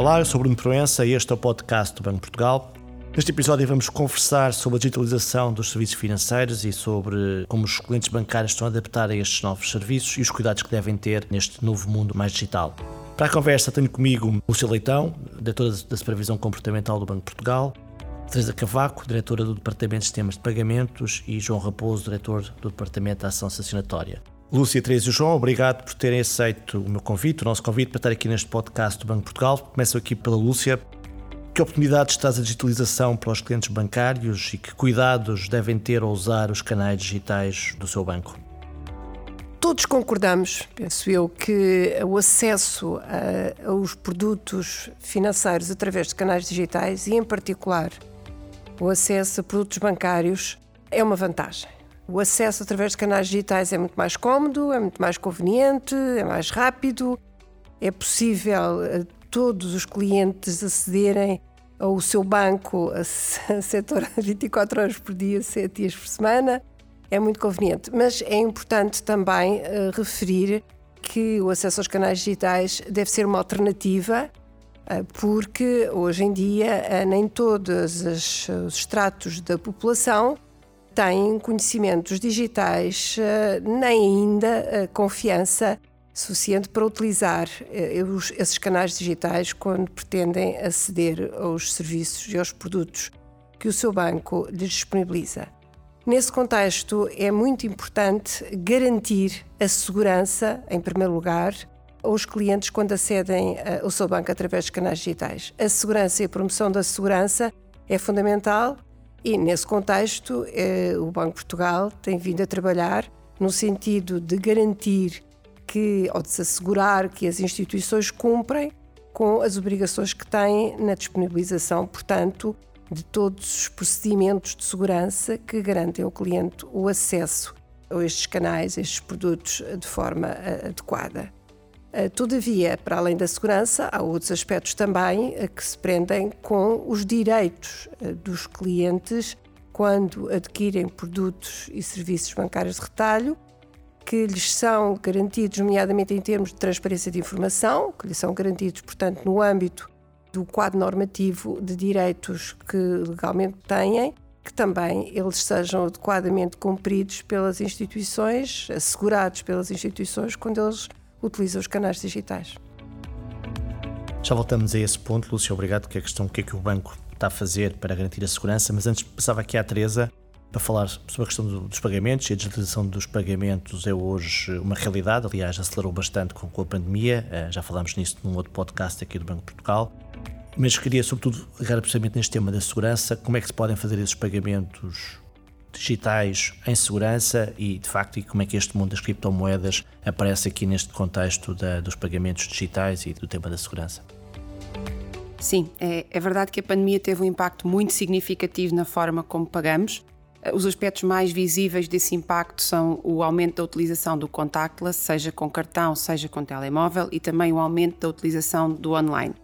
Olá, eu sou Bruno Proença e este é o podcast do Banco de Portugal. Neste episódio vamos conversar sobre a digitalização dos serviços financeiros e sobre como os clientes bancários estão a adaptar a estes novos serviços e os cuidados que devem ter neste novo mundo mais digital. Para a conversa tenho comigo Lúcia Leitão, diretora da Supervisão Comportamental do Banco de Portugal, Teresa Cavaco, diretora do Departamento de Sistemas de Pagamentos e João Raposo, diretor do Departamento de Ação Sancionatória. Lúcia, Teresa e João, obrigado por terem aceito o meu convite, o nosso convite para estar aqui neste podcast do Banco Portugal. Começo aqui pela Lúcia. Que oportunidades traz a digitalização para os clientes bancários e que cuidados devem ter ao usar os canais digitais do seu banco? Todos concordamos, penso eu, que o acesso aos produtos financeiros através de canais digitais e, em particular, o acesso a produtos bancários é uma vantagem. O acesso através de canais digitais é muito mais cómodo, é muito mais conveniente, é mais rápido, é possível a todos os clientes acederem ao seu banco a setor 24 horas por dia, 7 dias por semana é muito conveniente. Mas é importante também uh, referir que o acesso aos canais digitais deve ser uma alternativa, uh, porque hoje em dia nem todos os estratos da população têm conhecimentos digitais, nem ainda confiança suficiente para utilizar esses canais digitais quando pretendem aceder aos serviços e aos produtos que o seu banco lhes disponibiliza. Nesse contexto, é muito importante garantir a segurança, em primeiro lugar, aos clientes quando acedem eh, ao seu banco através de canais digitais. A segurança e a promoção da segurança é fundamental e, nesse contexto, eh, o Banco de Portugal tem vindo a trabalhar no sentido de garantir que, ou de se assegurar que as instituições cumprem com as obrigações que têm na disponibilização, portanto, de todos os procedimentos de segurança que garantem ao cliente o acesso a estes canais, a estes produtos de forma eh, adequada. Eh, todavia, para além da segurança, há outros aspectos também eh, que se prendem com os direitos dos clientes quando adquirem produtos e serviços bancários de retalho, que lhes são garantidos, nomeadamente em termos de transparência de informação, que lhes são garantidos, portanto, no âmbito do quadro normativo de direitos que legalmente têm, que também eles sejam adequadamente cumpridos pelas instituições, assegurados pelas instituições quando eles utilizam os canais digitais. Já voltamos a esse ponto, Lúcia, obrigado, que é a questão o que é que o banco está a fazer para garantir a segurança, mas antes passava aqui à Teresa para falar sobre a questão dos pagamentos e a digitalização dos pagamentos é hoje uma realidade, aliás acelerou bastante com a pandemia, eh, já falámos nisso num outro podcast aqui do Banco de Portugal. Mas queria, sobretudo, agarrar precisamente neste tema da segurança, como é que se podem fazer esses pagamentos digitais em segurança e, de facto, e como é que este mundo das criptomoedas aparece aqui neste contexto da, dos pagamentos digitais e do tema da segurança. Sim, é, é verdade que a pandemia teve um impacto muito significativo na forma como pagamos. Os aspectos mais visíveis desse impacto são o aumento da utilização do contactless, seja com cartão, seja com telemóvel, e também o aumento da utilização do online.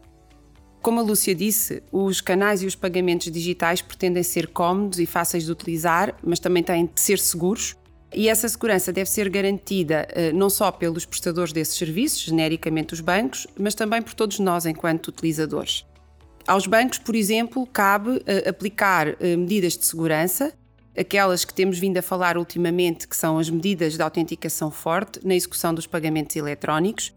Como a Lúcia disse, os canais e os pagamentos digitais pretendem ser cómodos e fáceis de utilizar, mas também têm de ser seguros. E essa segurança deve ser garantida eh, não só pelos prestadores desses serviços, genericamente os bancos, mas também por todos nós enquanto utilizadores. Aos bancos, por exemplo, cabe eh, aplicar eh, medidas de segurança, aquelas que temos vindo a falar ultimamente, que são as medidas de autenticação forte na execução dos pagamentos eletrónicos,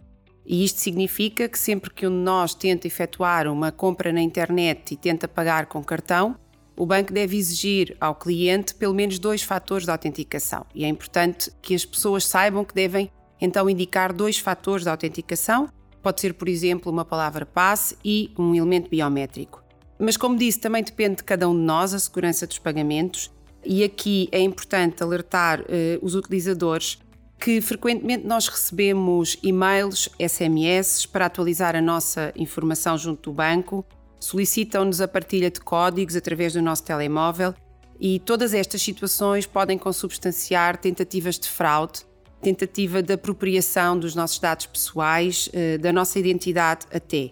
e isto significa que sempre que um de nós tenta efetuar uma compra na internet e tenta pagar com cartão, o banco deve exigir ao cliente pelo menos dois fatores de autenticação. E é importante que as pessoas saibam que devem então indicar dois fatores de autenticação. Pode ser, por exemplo, uma palavra passe e um elemento biométrico. Mas, como disse, também depende de cada um de nós a segurança dos pagamentos. E aqui é importante alertar eh, os utilizadores que frequentemente nós recebemos e-mails, SMS para atualizar a nossa informação junto do banco, solicitam-nos a partilha de códigos através do nosso telemóvel e todas estas situações podem consubstanciar tentativas de fraude, tentativa de apropriação dos nossos dados pessoais, eh, da nossa identidade até.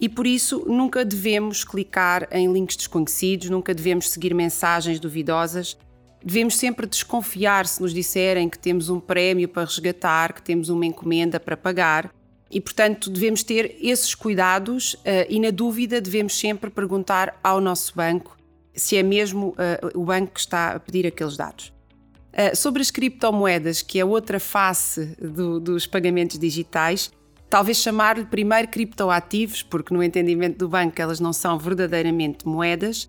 E por isso nunca devemos clicar em links desconhecidos, nunca devemos seguir mensagens duvidosas Devemos sempre desconfiar se nos disserem que temos um prémio para resgatar, que temos uma encomenda para pagar. E, portanto, devemos ter esses cuidados uh, e, na dúvida, devemos sempre perguntar ao nosso banco se é mesmo uh, o banco que está a pedir aqueles dados. Uh, sobre as criptomoedas, que é outra face do, dos pagamentos digitais, talvez chamar-lhe primeiro criptoativos, porque no entendimento do banco elas não são verdadeiramente moedas.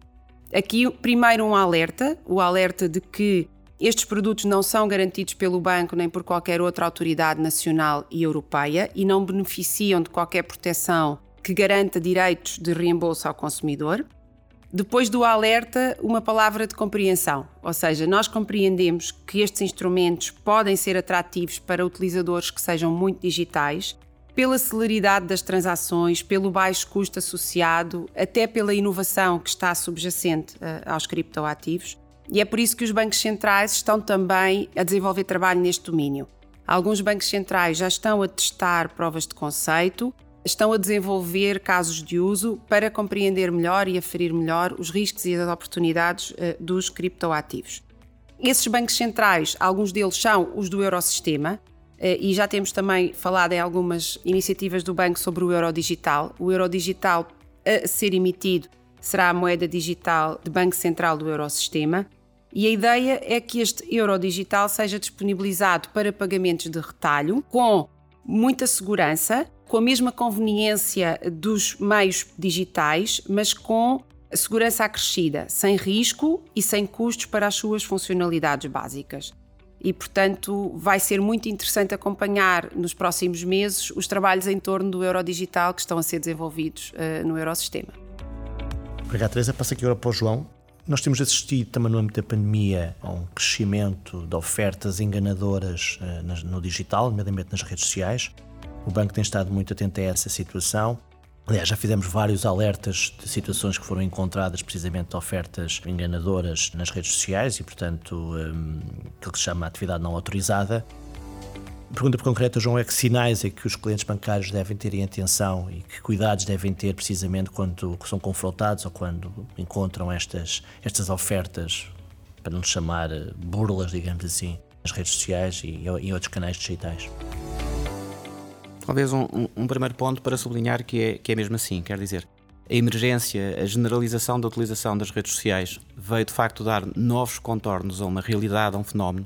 Aqui, primeiro, um alerta: o alerta de que estes produtos não são garantidos pelo banco nem por qualquer outra autoridade nacional e europeia e não beneficiam de qualquer proteção que garanta direitos de reembolso ao consumidor. Depois do alerta, uma palavra de compreensão, ou seja, nós compreendemos que estes instrumentos podem ser atrativos para utilizadores que sejam muito digitais, pela celeridade das transações, pelo baixo custo associado, até pela inovação que está subjacente uh, aos criptoativos. E é por isso que os bancos centrais estão também a desenvolver trabalho neste domínio. Alguns bancos centrais já estão a testar provas de conceito, estão a desenvolver casos de uso para compreender melhor e aferir melhor os riscos e as oportunidades uh, dos criptoativos. Esses bancos centrais, alguns deles são os do Eurosistema, e já temos também falado em algumas iniciativas do banco sobre o euro digital. O euro digital a ser emitido será a moeda digital de Banco Central do Eurosistema e a ideia é que este euro digital seja disponibilizado para pagamentos de retalho com muita segurança, com a mesma conveniência dos meios digitais, mas com segurança acrescida, sem risco e sem custos para as suas funcionalidades básicas. E, portanto, vai ser muito interessante acompanhar nos próximos meses os trabalhos em torno do euro digital que estão a ser desenvolvidos uh, no Eurosistema. Obrigado, Teresa. Passa aqui agora para o João. Nós temos assistido também no âmbito da pandemia a um crescimento de ofertas enganadoras uh, no digital, nomeadamente nas redes sociais. O banco tem estado muito atento a essa situação. Aliás, já fizemos vários alertas de situações que foram encontradas precisamente de ofertas enganadoras nas redes sociais e, portanto, um, aquilo que se chama atividade não autorizada. Pergunta concreta, João, é que sinais é que os clientes bancários devem ter em atenção e que cuidados devem ter precisamente quando são confrontados ou quando encontram estas, estas ofertas, para não chamar burlas, digamos assim, nas redes sociais e em outros canais digitais? Talvez um, um, um, primeiro ponto para sublinhar que é, que é mesmo assim, quer dizer, a emergência, a generalização da utilização das redes sociais veio de facto dar novos contornos a uma realidade, a um fenómeno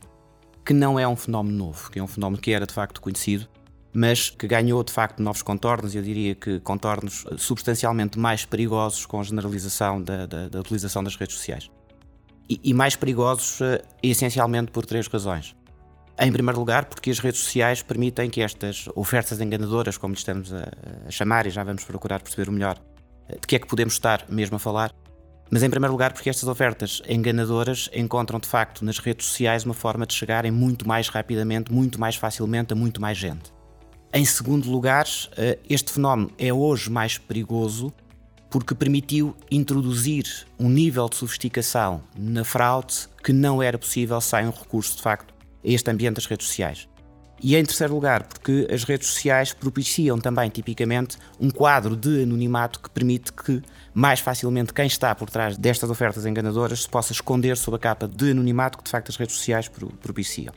que não é um fenómeno novo, que é um fenómeno que era de facto conhecido, mas que ganhou de facto novos contornos, eu diria que contornos substancialmente mais perigosos com a generalização da, da, da utilização das redes sociais. E, e mais perigosos uh, essencialmente por três razões. Em primeiro lugar, porque as redes sociais permitem que estas ofertas enganadoras, como lhe estamos a, a chamar, e já vamos procurar perceber o melhor eh, de que é que podemos estar mesmo a falar, mas em primeiro lugar, porque estas ofertas enganadoras encontram de facto nas redes sociais uma forma de chegarem muito mais rapidamente, muito mais facilmente a muito mais gente. Em segundo lugar, eh, este fenómeno é hoje mais perigoso porque permitiu introduzir um nível de sofisticação na fraude que não era possível sem um recurso de facto este ambiente das redes sociais. E em terceiro lugar, porque as redes sociais propiciam também, tipicamente, um quadro de anonimato que permite que mais facilmente quem está por trás destas ofertas enganadoras se possa esconder sob a capa de anonimato que de facto as redes sociais propiciam.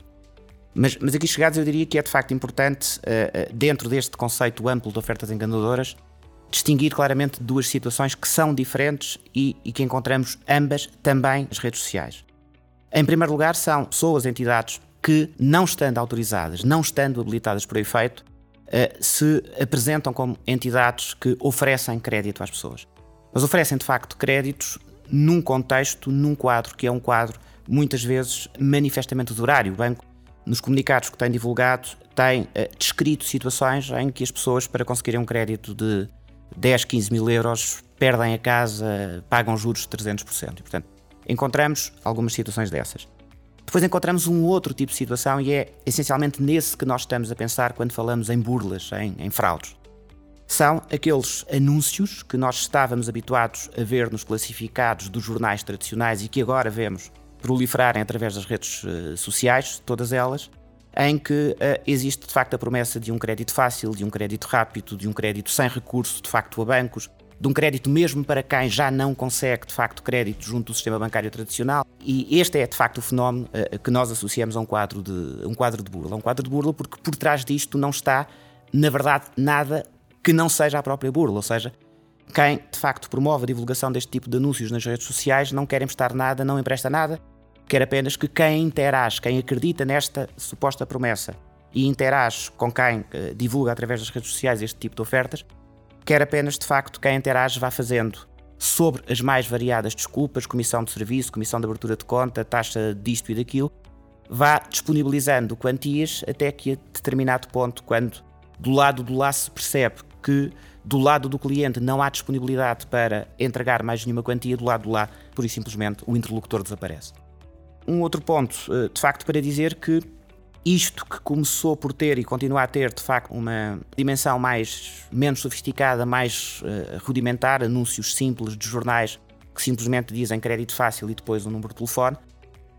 Mas, mas aqui chegados, eu diria que é de facto importante, uh, dentro deste conceito amplo de ofertas enganadoras, distinguir claramente duas situações que são diferentes e, e que encontramos ambas também nas redes sociais. Em primeiro lugar, são pessoas, entidades que, não estando autorizadas, não estando habilitadas por efeito, eh, se apresentam como entidades que oferecem crédito às pessoas. Mas oferecem de facto créditos num contexto, num quadro que é um quadro muitas vezes manifestamente horário. O banco, nos comunicados que tem divulgado, tem eh, descrito situações em que as pessoas, para conseguirem um crédito de 10, 15 mil euros, perdem a casa, pagam juros de 300%. E, portanto, encontramos algumas situações dessas. Depois encontramos um outro tipo de situação e é essencialmente nesse que nós estamos a pensar quando falamos em burlas, em, em fraudes. São aqueles anúncios que nós estávamos habituados a ver nos classificados dos jornais tradicionais e que agora vemos proliferarem através das redes uh, sociais, todas elas, em que uh, existe de facto a promessa de um crédito fácil, de um crédito rápido, de um crédito sem recurso de facto a bancos, de um crédito mesmo para quem já não consegue, de facto, crédito junto do sistema bancário tradicional. E este é, de facto, o fenómeno uh, que nós associamos a um quadro, de, um quadro de burla. Um quadro de burla porque por trás disto não está na verdade, nada que não seja a própria burla, ou seja, quem de facto promove a divulgação deste tipo de anúncios nas redes sociais não quer emprestar nada, não empresta nada, quer apenas que quem interage, quem acredita nesta suposta promessa e interage com quem uh, divulga através das redes sociais este tipo de ofertas, quer apenas de facto quem interage vá fazendo sobre as mais variadas desculpas, comissão de serviço, comissão de abertura de conta, taxa disto e daquilo, vá disponibilizando quantias até que a determinado ponto, quando do lado do lá se percebe que do lado do cliente não há disponibilidade para entregar mais nenhuma quantia, do lado do lá, por e simplesmente, o interlocutor desaparece. Um outro ponto, eh, de facto, para dizer que isto que começou por ter e continua a ter, de facto, uma dimensão mais menos sofisticada, mais uh, rudimentar, anúncios simples de jornais que simplesmente dizem crédito fácil e depois um número de telefone,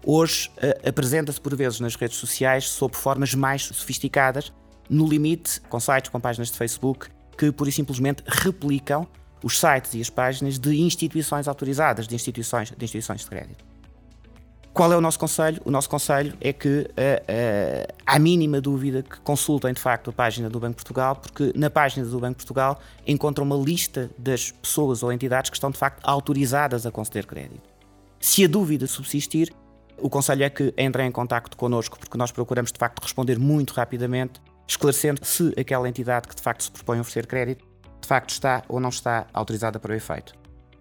hoje uh, apresenta-se por vezes nas redes sociais sob formas mais sofisticadas, no limite com sites, com páginas de Facebook que pura e simplesmente replicam os sites e as páginas de instituições autorizadas, de instituições de, instituições de crédito. Qual é o nosso conselho? O nosso conselho é que, uh, uh, à mínima dúvida, que consultem de facto a página do Banco Portugal, porque na página do Banco Portugal encontram uma lista das pessoas ou entidades que estão de facto autorizadas a conceder crédito. Se a dúvida subsistir, o conselho é que entrem em contato connosco, porque nós procuramos de facto responder muito rapidamente, esclarecendo se aquela entidade que de facto se propõe a oferecer crédito de facto está ou não está autorizada para o efeito.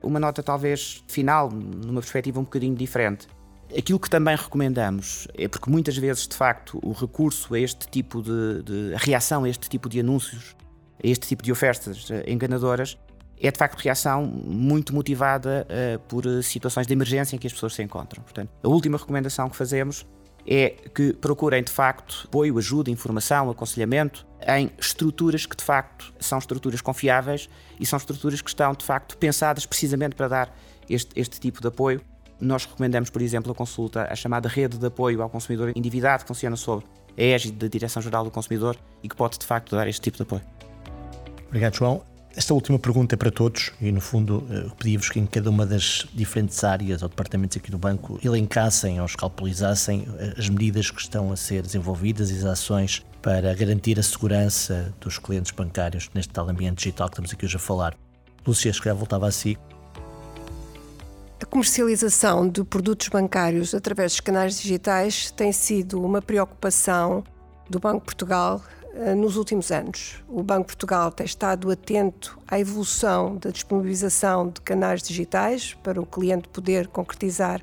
Uma nota talvez final, numa perspectiva um bocadinho diferente Aquilo que também recomendamos é porque muitas vezes, de facto, o recurso a este tipo de, de reação a este tipo de anúncios, a este tipo de ofertas eh, enganadoras, é de facto reação muito motivada uh, por situações de emergência em que as pessoas se encontram. Portanto, a última recomendação que fazemos é que procurem de facto apoio, ajuda, informação, aconselhamento em estruturas que de facto são estruturas confiáveis e são estruturas que estão de facto pensadas precisamente para dar este, este tipo de apoio nós recomendamos, por exemplo, a consulta à chamada Rede de Apoio ao Consumidor Endividado, que funciona sob a égide da Direção-Geral do Consumidor e que pode, de facto, dar este tipo de apoio. Obrigado, João. Esta última pergunta é para todos e, no fundo, eh, pedi-vos que em cada uma das diferentes áreas ou departamentos aqui do banco elencassem ou escalpelizassem eh, as medidas que estão a ser desenvolvidas e as ações para garantir a segurança dos clientes bancários neste tal ambiente digital que estamos aqui hoje a falar. Lúcia, se calhar voltava a si. A comercialização de produtos bancários através dos canais digitais tem sido uma preocupação do Banco de Portugal eh, nos últimos anos. O Banco de Portugal tem estado atento à evolução da disponibilização de canais digitais para o cliente poder concretizar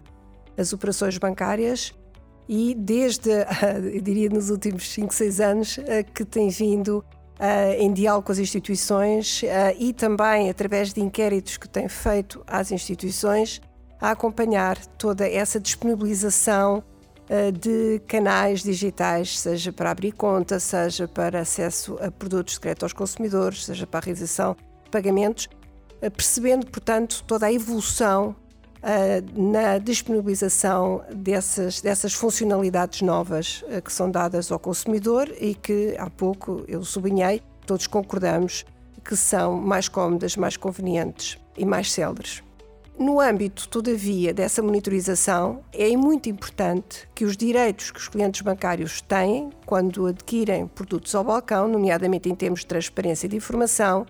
as operações bancárias e desde, eu diria, nos últimos 5, 6 anos, eh, que tem vindo eh, em diálogo com as instituições e também através de inquéritos que tem feito às instituições, a acompanhar toda essa disponibilização uh, de canais digitais, seja para abrir conta, seja para acesso a produtos crédito aos consumidores, seja para a realização de pagamentos, uh, percebendo, portanto, toda a evolução uh, na disponibilização dessas, dessas funcionalidades novas que são dadas ao consumidor e que há pouco eu sublinhei, todos concordamos que são mais cómodas, mais convenientes e mais céleres. No âmbito, todavia, dessa monitorização, é muito importante que os direitos que os clientes bancários têm quando adquirem produtos ao balcão, nomeadamente em termos de transparência de informação,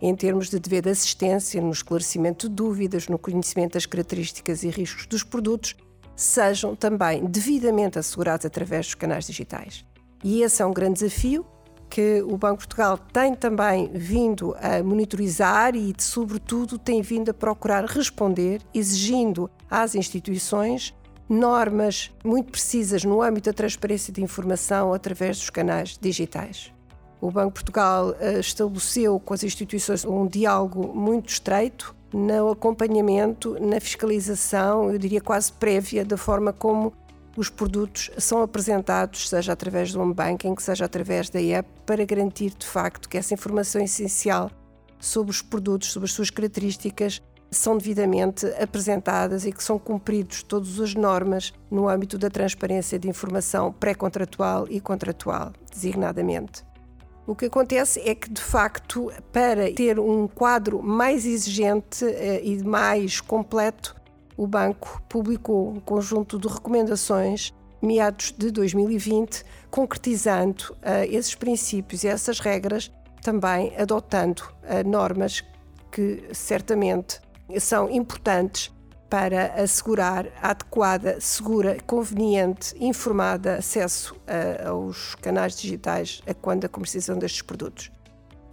em termos de dever de assistência, no esclarecimento de dúvidas, no conhecimento das características e riscos dos produtos, sejam também devidamente assegurados através dos canais digitais. E esse é um grande desafio que o Banco de Portugal tem também vindo a monitorizar e, sobretudo, tem vindo a procurar responder, exigindo às instituições normas muito precisas no âmbito da transparência de informação através dos canais digitais. O Banco de Portugal eh, estabeleceu com as instituições um diálogo muito estreito no acompanhamento, na fiscalização, eu diria quase prévia, da forma como os produtos são apresentados, seja através do home banking, seja através da app, para garantir de facto que essa informação essencial sobre os produtos, sobre as suas características, são devidamente apresentadas e que são cumpridos todas as normas no âmbito da transparência de informação pré-contratual e contratual, designadamente. O que acontece é que, de facto, para ter um quadro mais exigente eh, e mais completo, o banco publicou um conjunto de recomendações meados de 2020, concretizando uh, esses princípios e essas regras, também adotando uh, normas que certamente são importantes para assegurar adequada, segura, conveniente, informada acesso uh, aos canais digitais a quando a comercialização destes produtos.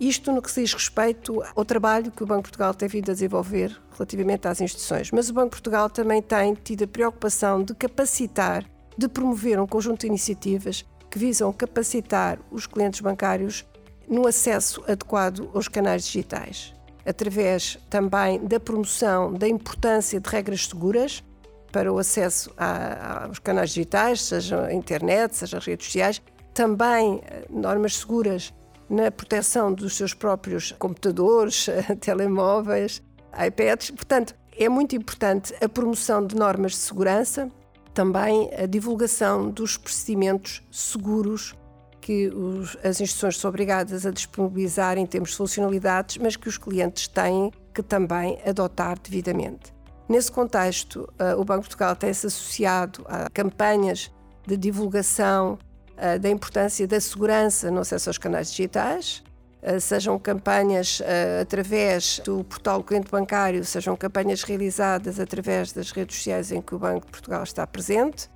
Isto no que se diz respeito ao trabalho que o Banco de Portugal tem vindo a desenvolver relativamente às instituições. Mas o Banco de Portugal também tem tido a preocupação de capacitar, de promover um conjunto de iniciativas que visam capacitar os clientes bancários no acesso adequado aos canais digitais, através também da promoção da importância de regras seguras para o acesso a, aos canais digitais, seja a internet, seja as redes sociais, também eh, normas seguras na proteção dos seus próprios computadores, telemóveis, iPads. Portanto, é muito importante a promoção de normas de segurança, também a divulgação dos procedimentos seguros que os, as instituições são obrigadas a disponibilizar em termos de funcionalidades, mas que os clientes têm que também adotar devidamente. Nesse contexto, uh, o Banco de Portugal tem-se associado a campanhas de divulgação uh, da importância da segurança no acesso aos canais digitais, uh, sejam campanhas através do portal cliente bancário, sejam campanhas realizadas através das redes sociais em que o Banco de Portugal está presente.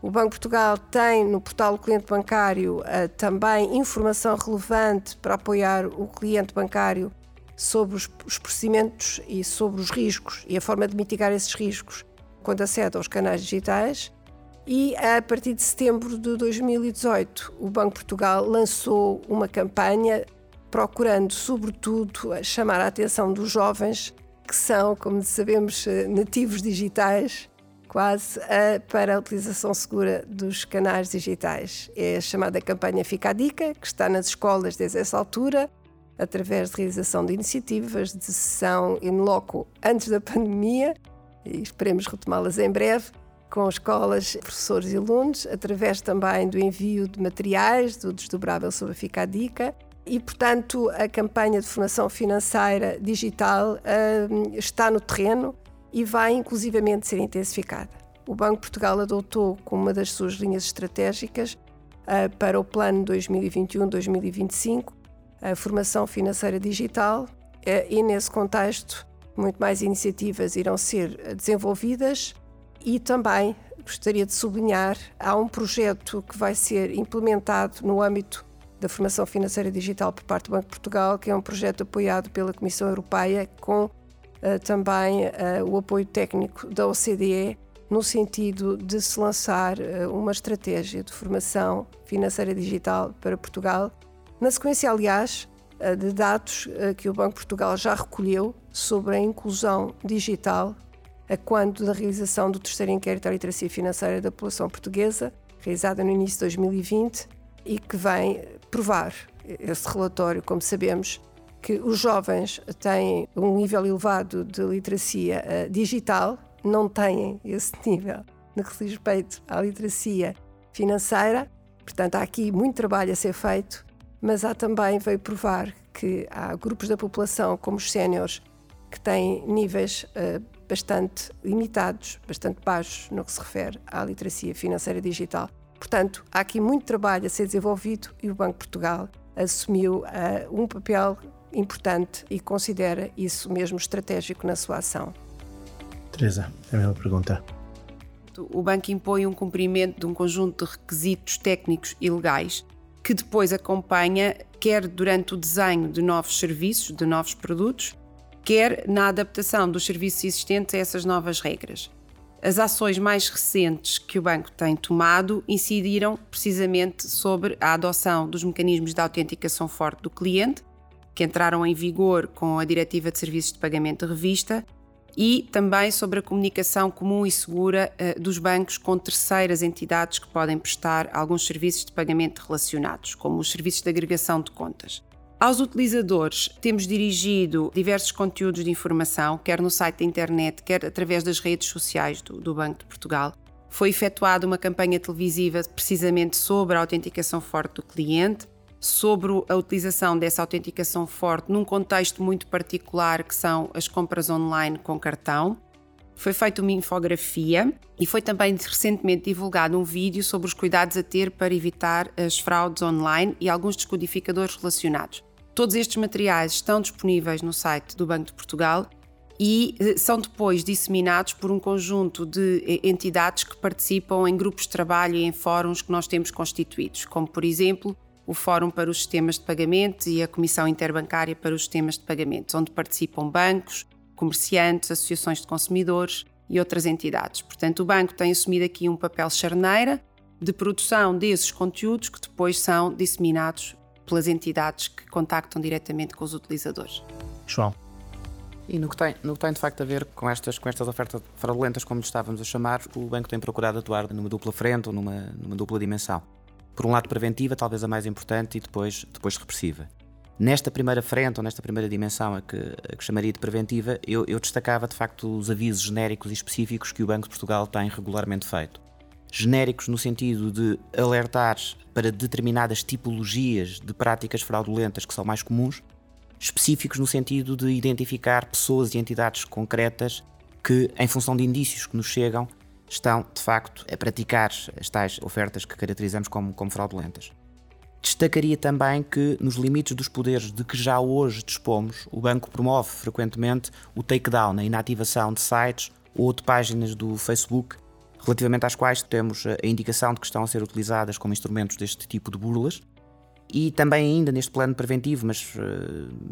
O Banco de Portugal tem no portal cliente bancário também informação relevante para apoiar o cliente bancário sobre os, os, procedimentos e sobre os riscos e a forma de mitigar esses riscos quando acede aos canais digitais. E a partir de setembro de 2018, o Banco Portugal lançou uma campanha procurando, sobretudo, chamar a atenção dos jovens que são, como sabemos, eh, nativos digitais quase uh, para a utilização segura dos canais digitais. É a chamada campanha Fica a Dica, que está nas escolas desde essa altura, através de realização de iniciativas de sessão in loco antes da pandemia, e esperemos retomá-las em breve, com escolas, professores e alunos, através também do envio de materiais, do desdobrável sobre a Fica a Dica, e, portanto, a campanha de formação financeira digital uh, está no terreno e vai inclusivamente ser intensificada. O Banco de Portugal adotou como uma das suas linhas estratégicas uh, para o plano 2021-2025 a formação financeira digital uh, e nesse contexto muito mais iniciativas irão ser desenvolvidas e também gostaria de sublinhar há um projeto que vai ser implementado no âmbito da formação financeira digital por parte do Banco de Portugal, que é um projeto apoiado pela Comissão Europeia com eh, também eh, o apoio técnico da OCDE no sentido de se lançar eh, uma estratégia de formação financeira digital para Portugal, na sequência, aliás, de dados que o Banco de Portugal já recolheu sobre a inclusão digital a quando da realização do terceiro inquérito à literacia financeira da população portuguesa, realizada no início de 2020, e que vem provar esse relatório, como sabemos, que os jovens têm um nível elevado de literacia uh, digital, não têm esse nível no que diz respeito à literacia financeira. Portanto, há aqui muito trabalho a ser feito, mas há também, veio provar que há grupos da população, como os séniores, que têm níveis uh, bastante limitados, bastante baixos no que se refere à literacia financeira digital. Portanto, há aqui muito trabalho a ser desenvolvido e o Banco de Portugal assumiu uh, um papel importante e considera isso mesmo estratégico na sua ação. Teresa, é a mesma pergunta. O banco impõe um cumprimento de um conjunto de requisitos técnicos e legais que depois acompanha, quer durante o desenho de novos serviços, de novos produtos, quer na adaptação dos serviços existentes a essas novas regras. As ações mais recentes que o banco tem tomado incidiram precisamente sobre a adoção dos mecanismos de autenticação forte do cliente, que entraram em vigor com a Diretiva de Serviços de Pagamento de Revista, e também sobre a comunicação comum e segura uh, dos bancos com terceiras entidades que podem prestar alguns serviços de pagamento relacionados, como os serviços de agregação de contas. Aos utilizadores, temos dirigido diversos conteúdos de informação, quer no site da internet, quer através das redes sociais do, do Banco de Portugal. Foi efetuada uma campanha televisiva precisamente sobre a autenticação forte do cliente sobre a utilização dessa autenticação forte num contexto muito particular que são as compras online com cartão. foi feita uma infografia e foi também recentemente divulgado um vídeo sobre os cuidados a ter para evitar as fraudes online e alguns descodificadores relacionados. Todos estes materiais estão disponíveis no site do Banco de Portugal e eh, são depois disseminados por um conjunto de eh, entidades que participam em grupos de trabalho e em fóruns que nós temos constituídos, como por exemplo o Fórum para os Sistemas de Pagamento e a Comissão Interbancária para os Sistemas de Pagamentos, onde participam bancos, comerciantes, associações de consumidores e outras entidades. Portanto, o banco tem assumido aqui um papel charneira de produção desses conteúdos que depois são disseminados pelas entidades que contactam diretamente com os utilizadores. João. E no que, tem, no que tem de facto a ver com estas, com estas ofertas fraudulentas, como lhe estávamos a chamar, o banco tem procurado atuar numa dupla frente ou numa, numa dupla dimensão. Por um lado, preventiva, talvez a mais importante, e depois, depois repressiva. Nesta primeira frente, ou nesta primeira dimensão, a que, a que chamaria de preventiva, eu, eu destacava de facto os avisos genéricos e específicos que o Banco de Portugal tem regularmente feito. Genéricos no sentido de alertar para determinadas tipologias de práticas fraudulentas que são mais comuns, específicos no sentido de identificar pessoas e entidades concretas que, em função de indícios que nos chegam, estão de facto a praticar as tais ofertas que caracterizamos como, como fraudulentas. Destacaria também que, nos limites dos poderes de que já hoje dispomos, o banco promove frequentemente o takedown, a inativação de sites ou de páginas do Facebook, relativamente às quais temos a indicação de que estão a ser utilizadas como instrumentos deste tipo de burlas. E também, ainda neste plano preventivo, mas uh,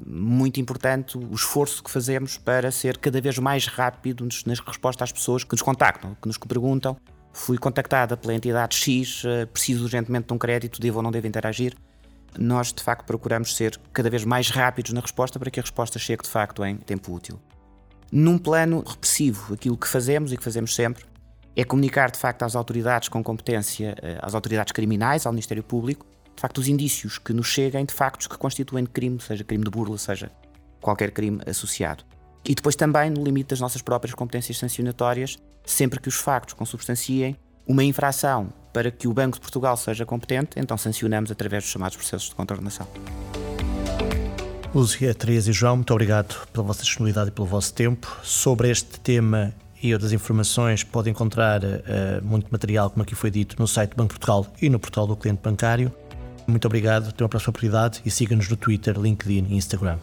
muito importante, o esforço que fazemos para ser cada vez mais rápido nas respostas às pessoas que nos contactam, que nos perguntam Fui contactada pela entidade X, eh, preciso urgentemente de um crédito, devo ou não devo interagir. Nós, de facto, procuramos ser cada vez mais rápidos na resposta para que a resposta chegue, de facto, em tempo útil. Num plano repressivo, aquilo que fazemos e que fazemos sempre é comunicar, de facto, às autoridades com competência, eh, às autoridades criminais, ao Ministério Público, de facto, os indícios que nos cheguem de factos que constituem crime, seja crime de burla, seja qualquer crime associado. E depois também no limite das nossas próprias competências sancionatórias, sempre que os factos consubstanciem uma infração para que o Banco de Portugal seja competente, então sancionamos através dos chamados processos de contornação. Lúcia, Teresa e João, muito obrigado pela vossa disponibilidade e pelo vosso tempo. Sobre este tema e outras informações, pode encontrar uh, muito material, como aqui foi dito, no site do Banco Portugal e no portal do cliente bancário. Muito obrigado, até uma próxima oportunidade e siga-nos no Twitter, LinkedIn e Instagram.